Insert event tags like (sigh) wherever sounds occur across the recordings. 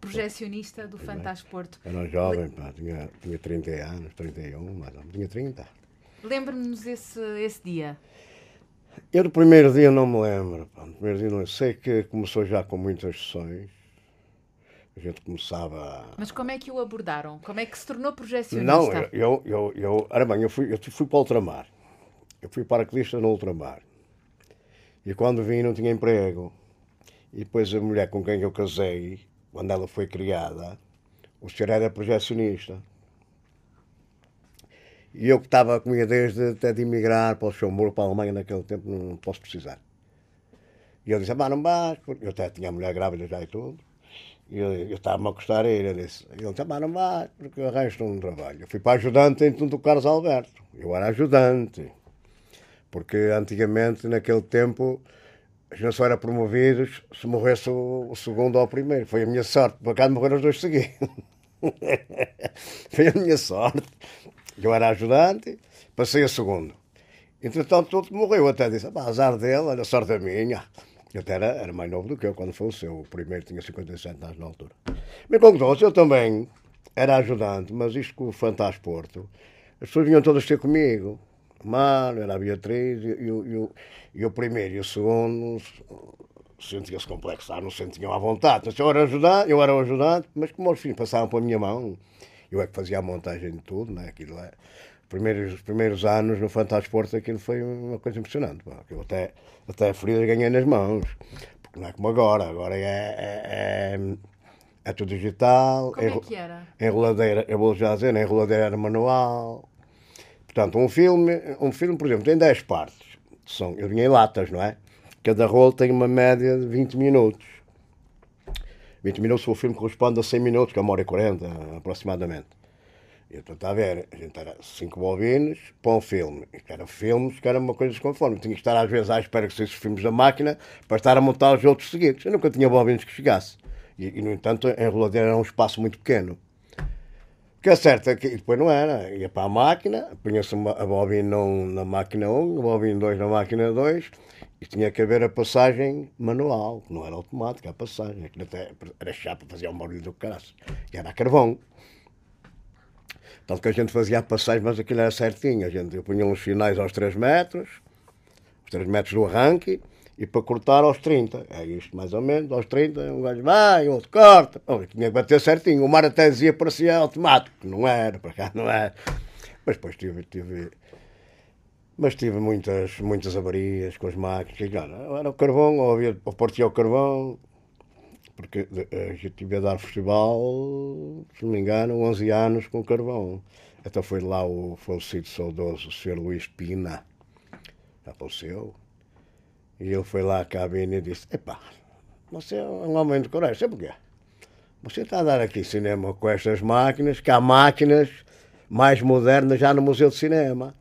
projecionista do Fantasporto. Era jovem, pá, tinha, tinha 30 anos, 31, mais ou menos, tinha 30. Lembre-nos esse, esse dia. Eu do primeiro dia não me lembro, pá, primeiro dia não sei que começou já com muitas sessões. A gente começava. Mas como é que o abordaram? Como é que se tornou projecionista? Não, eu, eu, eu, eu, era bem, eu fui, eu fui para o ultramar. Eu fui paraquedista no ultramar. E quando vim não tinha emprego. E depois a mulher com quem eu casei, quando ela foi criada, o senhor era projecionista. E eu que estava comigo desde até de emigrar para o Luxemburgo, para a Alemanha naquele tempo, não posso precisar. E eu disse, ah, não vais, porque eu até tinha a mulher grávida já e tudo. E eu, estava-me a gostar eu disse, ele disse, ah, não vais, porque arranjo um trabalho. Eu fui para ajudante em tudo do Carlos Alberto. Eu era ajudante. Porque antigamente, naquele tempo, a gente só era promovidos se morresse o, segundo ou o primeiro. Foi a minha sorte. Por acaso morreram os dois seguidos. (laughs) Foi a minha sorte. Eu era ajudante, passei a segundo. Entretanto, todo morreu. Eu até disse, azar dele, a sorte é minha. Eu até era, era mais novo do que eu quando faleceu. O primeiro tinha 57 anos na altura. Me conclusão, eu também era ajudante, mas isto com o Fantasporto, as pessoas vinham todas ter comigo. Mário, era a Beatriz, e, e, e, o primeiro e o segundo sentiam-se complexar, não sentiam à vontade. Então, eu era ajudante, eu era o ajudante, mas como os filhos passavam para a minha mão, eu é que fazia a montagem de tudo, né? Aquilo é. Primeiros, os primeiros anos no Fantasporto aquilo foi uma coisa impressionante. Pá. Eu até, até a ferida ganhei nas mãos. Porque não é como agora. Agora é, é, é, é tudo digital. Como é que era? Enroladeira, eu vou já dizer, enroladeira era manual. Portanto, um filme, um filme, por exemplo, tem 10 partes. São, eu vinha em latas, não é? Cada rolo tem uma média de 20 minutos. 20 minutos, o filme corresponde a 100 minutos, que é uma hora e 40 aproximadamente. E então está a ver, a gente era 5 bobinas para um filme. Isto era filmes que era uma coisa desconforme. Tinha que estar às vezes à espera que saíssem os filmes da máquina para estar a montar os outros seguidos. Eu nunca tinha bobinas que chegasse. E, e no entanto, a enroladeira era um espaço muito pequeno. O que é certo é que depois não era. Ia para a máquina, punha-se a bobina 1 na máquina 1, a bobina 2 na máquina 2 e tinha que haver a passagem manual, não era automática a passagem. Aquilo até era chato, fazia um barulho do caraço. E era a carvão. Tanto que a gente fazia a passagem, mas aquilo era certinho. A gente punha uns finais aos 3 metros, os 3 metros do arranque, e para cortar aos 30. É isto mais ou menos, aos 30, um gajo vai, outro corta. Oh, tinha que bater certinho. O mar até dizia parecia automático. Não era, para cá não era. Mas depois tive, tive mas tive muitas, muitas avarias com as máquinas. Era o carvão, ou, havia, ou partia o carvão, porque a gente tive a dar festival, se não me engano, 11 anos com carvão. Então foi lá o falecido saudoso Sr. Luís Pina, já faleceu. E ele foi lá à cabine e disse: Epá, você é um homem de coragem, sabe porquê? Você está a dar aqui cinema com estas máquinas, que há máquinas mais modernas já no Museu de Cinema.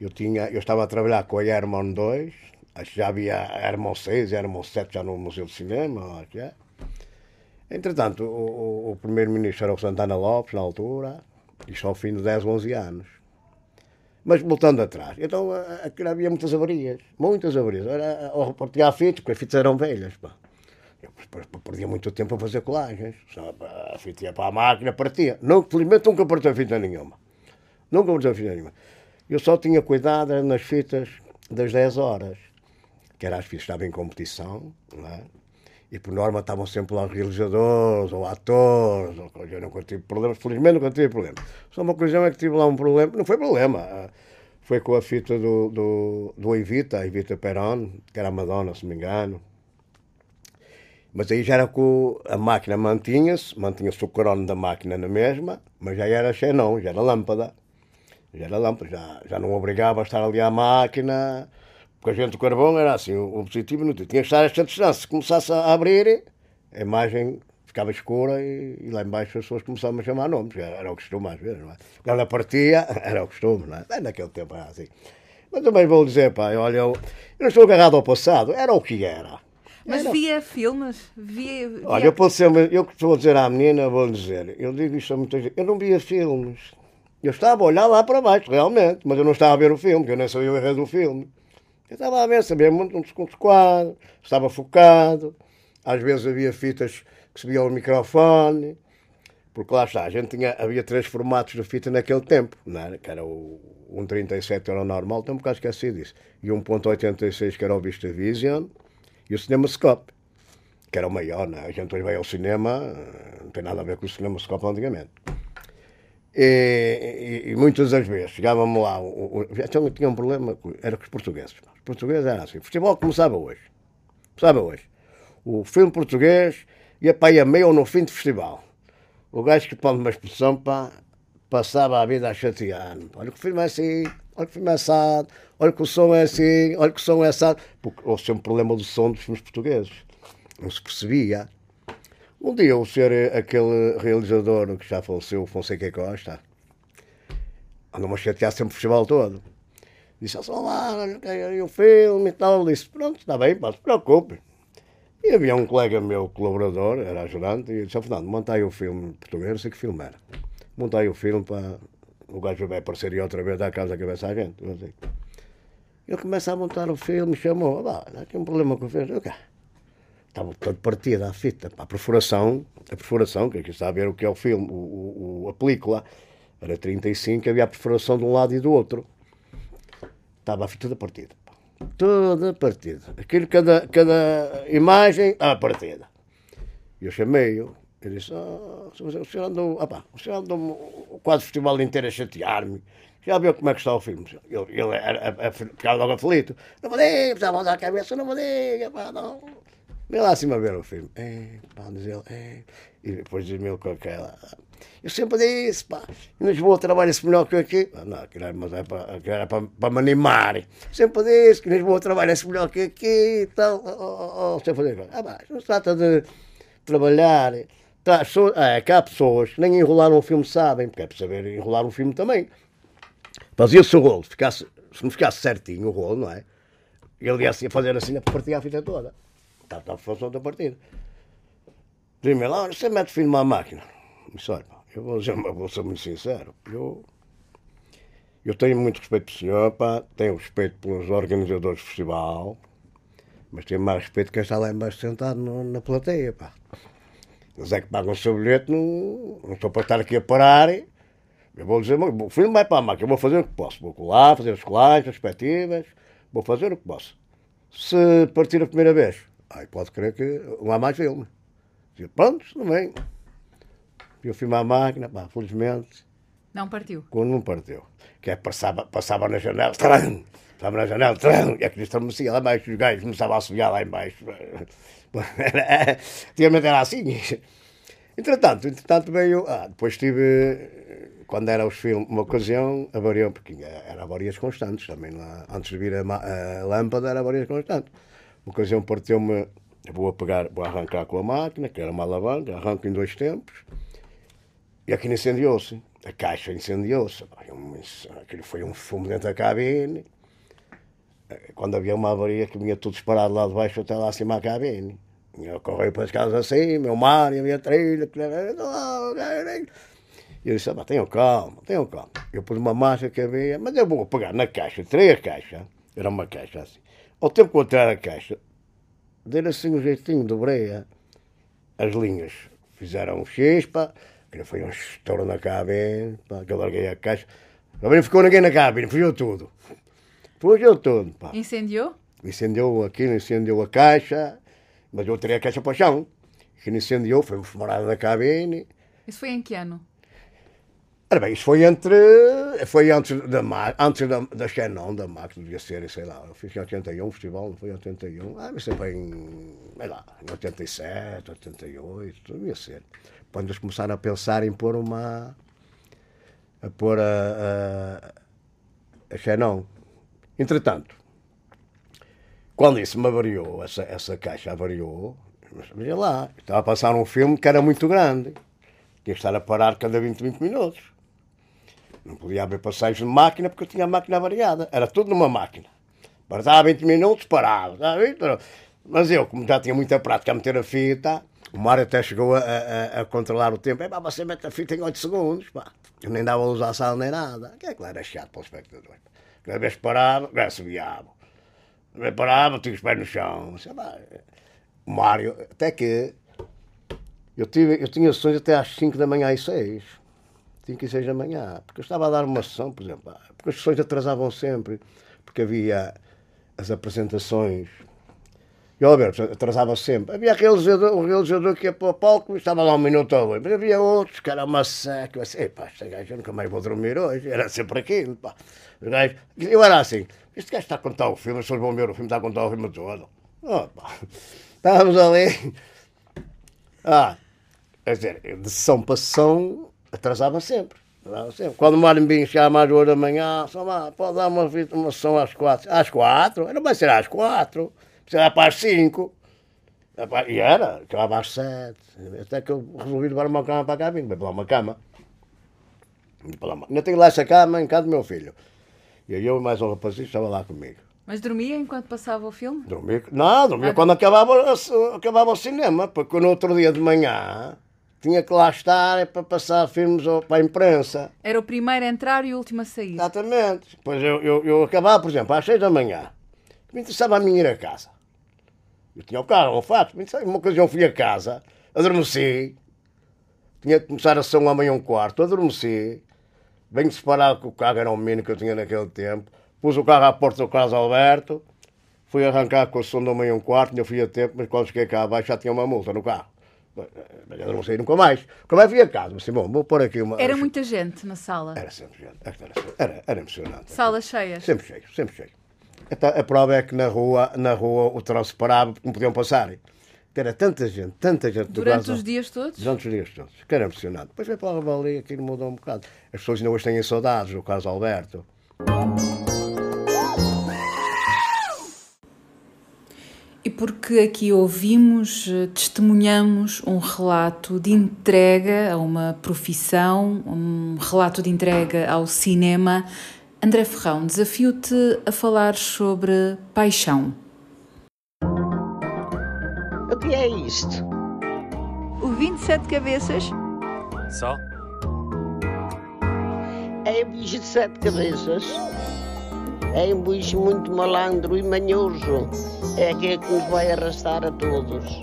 Eu, tinha, eu estava a trabalhar com a Herman 2, acho que já havia Herman 6 e Herman 7 já no Museu de Cinema, acho é. Entretanto, o, o, o primeiro-ministro era o Santana Lopes, na altura, isto ao fim de 10, 11 anos. Mas voltando atrás, então havia muitas avarias, muitas avarias. Era, ou a fita, porque as fitas eram velhas, pá. Eu perdia muito tempo a fazer colagens. A fita ia para a máquina, partia. Não, felizmente nunca partiu a fita nenhuma. Nunca partiu fita nenhuma. Eu só tinha cuidado nas fitas das 10 horas, que eram as fitas que estavam em competição, é? E por norma estavam sempre lá realizadores ou atores, ou eu nunca tive problemas, felizmente nunca tive problemas. Só uma ocasião é que tive lá um problema, não foi problema, foi com a fita do, do, do Evita, a Evita Peron, que era a Madonna, se me engano. Mas aí já era com a máquina mantinha-se, mantinha-se o crono da máquina na mesma, mas já era xenon, já era lâmpada. Já era lâmpada, já, já não obrigava a estar ali à máquina, porque a gente do carvão era assim, o, positivo não tinha que estar a esta distância. Se começasse a abrir, a imagem ficava escura e, e lá embaixo as pessoas começavam a chamar nomes, era, era o costume às vezes, não é? Quando ela partia, (laughs) era o costume, não é? Bem, naquele tempo era assim. Mas também vou dizer, pá, olha, eu, eu não estou agarrado ao passado, era o que era. Mas Era- via filmes? Via, via... Olha, eu posso ser, eu que estou a dizer à menina, vou dizer, eu digo isto a muita gente, eu não via filmes. Eu estava a olhar lá para baixo, realmente, mas eu não estava a ver o filme, porque eu nem sabia o enredo do filme. Eu estava a ver, sabia muito uns uns quadros, estava focado, às vezes havia fitas que subia ao microfone, porque lá está, a gente tinha, havia três formatos de fita naquele tempo, não era? que era o 1.37 era o normal, estou um bocado esquecido disso, e o 1.86 que era o VistaVision, e o CinemaScope que era o maior, né? a gente hoje vai ao cinema, não tem nada a ver com o CinemaScope antigamente. E, e- e muitas das vezes chegávamos lá, o, então tinha um problema, era com os portugueses. Os portugueses eram assim, o futebol começava hoje, começava hoje. O filme português ia para aí a meio ou no fim do festival. O gajo que põe uma expressão, pá, passava a vida a chatear-me. Olha que o filme é assim, olha que o filme é assado, olha que o som é assim, olha que o som é assado. Porque houve sempre um problema do som dos filmes portugueses. Não se percebia. Um dia o ser eh, aquele realizador que já faleceu, Fonseca Costa, andou-me a chatear sempre o festival todo. Disse, assim, lá, olha, que aí o filme e tal. Disse, pronto, está bem, pá, se preocupe. E havia um colega meu, colaborador, era ajudante, e disse, "Ó, Fernando, monta aí o filme português, não sei que filme era. Monta aí o filme para o gajo vai aparecer aí outra vez da casa da cabeça à gente. Ele começa a montar o filme, chamou, "Vá, olha, tem um problema com o filme. Eu, "Cá." Estava todo partido à fita, a perfuração, a perfuração, que aqui está a ver o que é o filme, o, o- a película, era 35, havia a perfuração de um lado e do outro. Estava a fita toda partida. Toda partida. Aquilo, cada, cada imagem, à partida. E eu chamei-o. Ele disse, ah, o senhor andou, ah, o senhor andou o festival inteiro a chatear-me. Já viu como é que está o filme? Ele, ele era, ficava logo aflito. Não me diga, precisava dar a cabeça, não me diga, pá, não. Vem lá acima ver o filme. É, pá, diz ele, é. E depois diz-me ele com aquela. Eu sempre disse, pá, em Lisboa trabalha-se melhor que aqui. Ah, não, aquilo era, mas é para, aquilo era para, para me animar. Sempre disse que em Lisboa trabalha-se melhor que aqui e tal. Oh, oh, oh, sempre disse, ah, pá, não se trata de trabalhar. Tá, so, é, que há pessoas que nem enrolar um filme sabem, porque é para saber enrolar um filme também. Fazia-se o rolo, ficasse, se não ficasse certinho o rolo, não é? Ele ia a fazer assim, partia a fita toda. Estava tá, a função da partida. Dizia-me lá, "Olha, você mete filme à máquina. Disse, olha, eu vou, dizer, vou ser muito sincero. Eu, eu tenho muito respeito pelo senhor, pá, tenho respeito pelos organizadores do festival, mas tenho mais respeito quem está lá embaixo sentado no- na plateia, pá. Eles é que pagam o seu bilhete, não, não estou para estar aqui a parar. Eu vou dizer, o filme vai para a máquina, eu vou fazer o que posso. Vou colar, fazer as colagens, as perspectivas, vou fazer o que posso. Se partir a primeira vez, aí pode crer que não há mais filme. Digo, pronto, não vem. E o filme à máquina, pá, felizmente, Não partiu. quando não partiu. Que é, passava, passava na janela, tram, estava na janela, tram, e aquilo estremecia lá embaixo, os gajos começavam a assobiar lá embaixo. (laughs) Antigamente era assim. Entretanto, entretanto veio. Ah, depois tive. Quando era os filmes, uma ocasião, avariou, porque era avarias constantes também lá. Antes de vir a, a lâmpada, era avarias constantes. Uma ocasião partiu-me. Vou a pegar, vou arrancar com a máquina, que era uma alavanca, arranco em dois tempos. E aquilo incendiou-se. A caixa incendiou-se. Aquilo foi um fumo dentro da cabine. Eh, Quando havia uma avaria que vinha tudo disparado lá de baixo até lá acima à cabine. Eu corri para as casas assim, meu mar, e havia trilha. E eu disse, ah, tenham calma, tenham calma. Eu pus uma massa que havia, mas eu vou pegar na caixa, tirei a caixa, era uma caixa assim. Ao tempo que eu tirar a caixa, dei assim um jeitinho, dobrei a- as linhas. Fizeram um X, pá, aquilo foi um estouro na cabine, pá, que eu larguei a caixa. Também não ficou ninguém na cabine, fugiu tudo. Fugiu tudo, pá. Incendiou? Incendiou aquilo, incendiou a caixa, mas eu tirei a caixa para o chão. Aquilo incendiou, foi uma fumarada na cabine. Isso foi em que ano? Ora bem, isso foi entre. Foi antes da, antes da, da Xenon, da Max, devia ser, sei lá. Eu fiz em 81, o festival, não foi em 81. Ah, mas em. sei lá, em 87, 88, devia ser. Quando eles começaram a pensar em pôr uma. a pôr a. a, a Xenon. Entretanto, quando isso me avariou, essa, essa caixa avariou, Mas veja lá, estava a passar um filme que era muito grande. Tinha que estar a parar cada 20, 20 minutos. Não podia haver passagem de máquina porque eu tinha a máquina variada. Era tudo numa máquina. Passava 20 minutos, parava. a ver? Mas eu, como já tinha muita prática a meter a fita, o Mário até chegou a, a- a controlar o tempo. É pá, você mete a fita em 8 segundos, pá. Eu nem dava luz à sala nem nada. Que é lá era chato para o espectador. Cada vez parava, já subiava. Que parava, tinha os pés no chão. O Mário, até que eu, tive, eu tinha sessões até às 5 da manhã e 6. 5 e 6 da manhã. Porque eu estava a dar uma sessão, por exemplo. Porque as sessões atrasavam sempre. Porque havia as apresentações. E o Alberto atrasava sempre. Havia realizador, o realizador que ia para o palco e estava lá um minuto ou dois. Mas havia outros que era uma seca. Eu disse, "Epá, este gajo nunca mais vou dormir hoje. Era sempre aquilo. Pá. Os gajos- Eu era assim. Este gajo está a contar o filme, as pessoas vão ver o filme, está a contar o filme todo. Oh. Estávamos ali. Ah, quer dizer, de sessão para sessão atrasava sempre. atrasava sempre. Quando o vinha chegar mais duas da manhã, só lá, pode dar uma, sessão às quatro. Às quatro? Não vai ser às quatro. Será para as cinco. E era, acabava às sete. Até que eu resolvi levar uma cama para cá, vim, para lá uma cama. Ainda tenho lá essa cama em casa do meu filho. E eu e mais um rapazinho estava lá comigo. Mas dormia enquanto passava o filme? Dormia, não, dormia quando acabava, acabava o cinema, porque no outro dia de manhã tinha que lá estar é para passar filmes para a imprensa. Era o primeiro a entrar e o último a sair. Exatamente. Depois eu, eu, eu acabava, por exemplo, às seis da manhã. Me interessava a mim ir a casa. Eu tinha o carro, um fato. Me interessava. Uma ocasião fui a casa, adormeci. Tinha que começar a um amanhã um quarto, adormeci. Venho separado que o carro era um mini que eu tinha naquele tempo. Pus o carro à porta do Carlos Alberto. Fui arrancar com o som do amanhã um quarto, ainda fui a tempo, mas quando cheguei cá abaixo já tinha uma multa no carro. Mas eu não saí nunca mais. Nunca mais fui a casa. Mas, assim, bom, vou pôr aqui uma. Era muita gente na sala. Era sempre gente. Era, era, era emocionante. Salas cheias. Sempre cheio, sempre cheio. Então, a prova é que na rua, na rua o trânsito parava porque não podiam passar. Era tanta gente, tanta gente. Durante os dias todos? Durante os dias todos. Que era impressionante. Depois veio para a Ravalia e aquilo mudou um bocado. As pessoas ainda hoje têm saudades do Carlos Alberto. Porque aqui ouvimos, eh, testemunhamos um relato de entrega a uma profissão, um relato de entrega ao cinema. André Ferrão, desafio-te a falar sobre paixão. O que é isto? O 27 cabeças, Só? É um bicho de sete cabeças. É um bicho muito malandro e manhoso. É aquele que nos vai arrastar a todos.